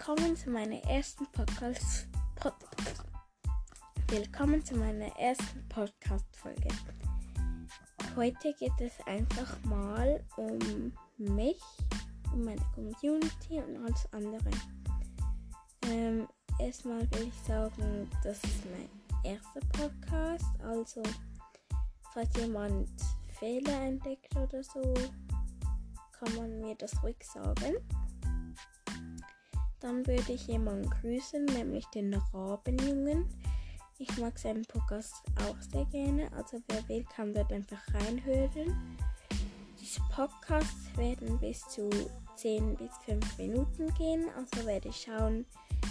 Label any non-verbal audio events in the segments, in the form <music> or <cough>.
Willkommen zu meiner ersten Podcast. Pod Willkommen zu meiner ersten Podcast-Folge. Heute geht es einfach mal um mich, um meine Community und alles andere. Ähm, erstmal will ich sagen, das ist mein erster Podcast. Also, falls jemand Fehler entdeckt oder so, kann man mir das ruhig sagen. Dann würde ich jemanden grüßen, nämlich den Rabenjungen. Ich mag seinen Podcast auch sehr gerne, also wer will, kann dort einfach reinhören. Diese Podcasts werden bis zu 10 bis 5 Minuten gehen, also werde ich schauen,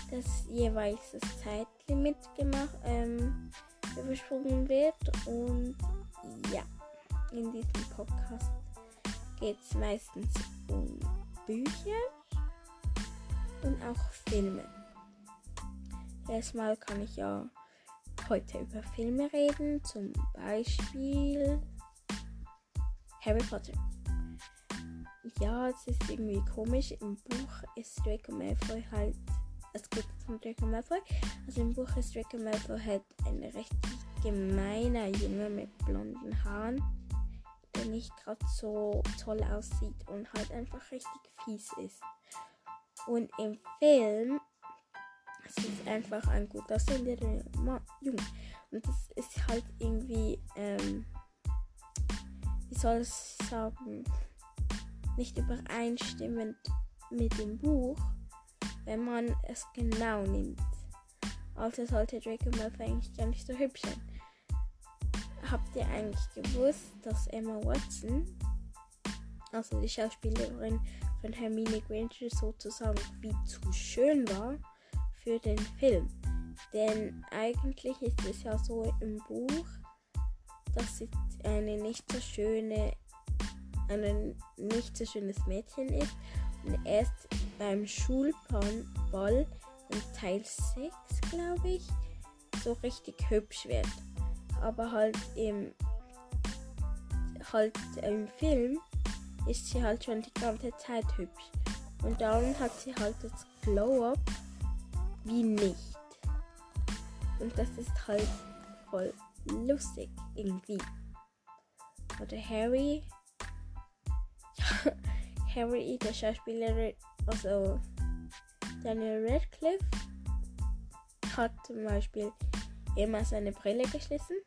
dass jeweils das Zeitlimit gemacht, ähm, übersprungen wird. Und ja, in diesem Podcast geht es meistens um Bücher und auch Filme. Erstmal kann ich ja heute über Filme reden, zum Beispiel Harry Potter. Ja, es ist irgendwie komisch. Im Buch ist Draco Malfoy halt, es geht von Draco Malfoy. Also im Buch ist Draco Malfoy halt ein recht gemeiner Junge mit blonden Haaren, der nicht gerade so toll aussieht und halt einfach richtig fies ist. Und im Film es ist einfach ein gut aussehender Junge. Und das ist halt irgendwie, ähm, wie soll ich sagen, nicht übereinstimmend mit dem Buch, wenn man es genau nimmt. Also sollte Draco Malfoy eigentlich gar nicht so hübsch sein. Habt ihr eigentlich gewusst, dass Emma Watson, also die Schauspielerin von Hermine Granger sozusagen wie zu schön war für den Film. Denn eigentlich ist es ja so im Buch, dass sie eine nicht so schöne, ein nicht so schönes Mädchen ist und erst beim Schulball in Teil 6, glaube ich, so richtig hübsch wird. Aber halt im halt im Film ist sie halt schon die ganze Zeit hübsch. Und darum hat sie halt das Glow-Up wie nicht. Und das ist halt voll lustig irgendwie. Oder Harry. <laughs> Harry, der Schauspieler, also Daniel Radcliffe, hat zum Beispiel immer seine Brille geschlossen.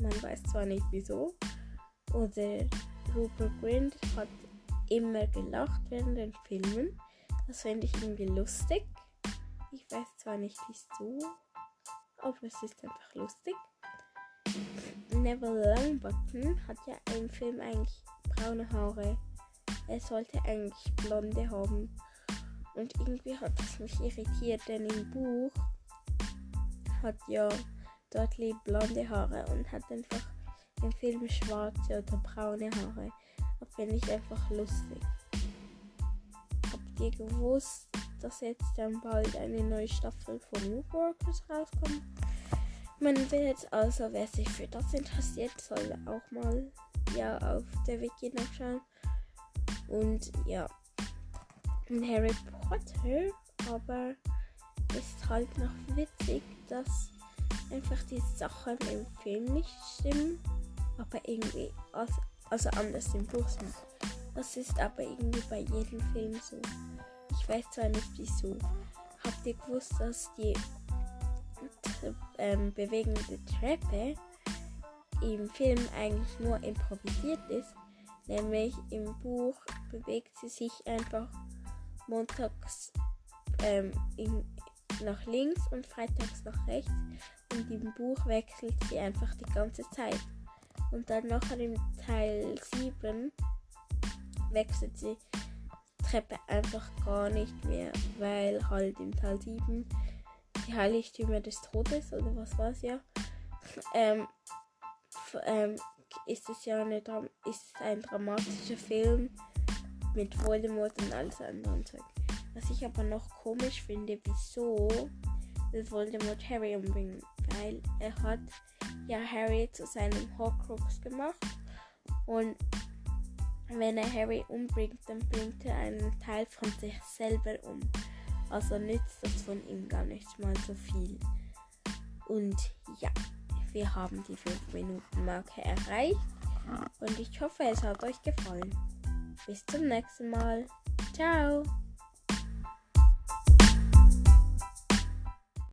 Man weiß zwar nicht wieso. Oder Rupert Grint hat immer gelacht während den Filmen. Das finde ich irgendwie lustig. Ich weiß zwar nicht wieso, aber es ist einfach lustig. Neville Longbottom hat ja im Film eigentlich braune Haare. Er sollte eigentlich blonde haben. Und irgendwie hat es mich irritiert, denn im Buch hat ja Dudley blonde Haare und hat einfach im Film schwarze oder braune Haare. Das finde ich einfach lustig. Habt ihr gewusst, dass jetzt dann bald eine neue Staffel von Woodwalkers rauskommt? Man wird also, wer sich für das interessiert, soll auch mal ja auf der Wiki nachschauen. Und ja, Harry Potter, aber ist halt noch witzig, dass einfach die Sachen im Film nicht stimmen aber irgendwie also, also anders im Buch. Das ist aber irgendwie bei jedem Film so. Ich weiß zwar nicht wieso. Habt ihr gewusst, dass die ähm, bewegende Treppe im Film eigentlich nur improvisiert ist? Nämlich im Buch bewegt sie sich einfach montags ähm, in, nach links und freitags nach rechts. Und im Buch wechselt sie einfach die ganze Zeit. Und dann noch im Teil 7 wechselt sie Treppe einfach gar nicht mehr, weil halt im Teil 7 die Heiligtümer des Todes oder was war es ja, ähm, ähm, ist es ja eine ist ein dramatischer Film mit Voldemort und alles andere Zeug. Was ich aber noch komisch finde, wieso will Voldemort Harry umbringen, weil er hat ja Harry zu seinem Horcrux gemacht. Und wenn er Harry umbringt, dann bringt er einen Teil von sich selber um. Also nützt das von ihm gar nicht mal so viel. Und ja, wir haben die 5 Minuten Marke erreicht. Und ich hoffe, es hat euch gefallen. Bis zum nächsten Mal. Ciao.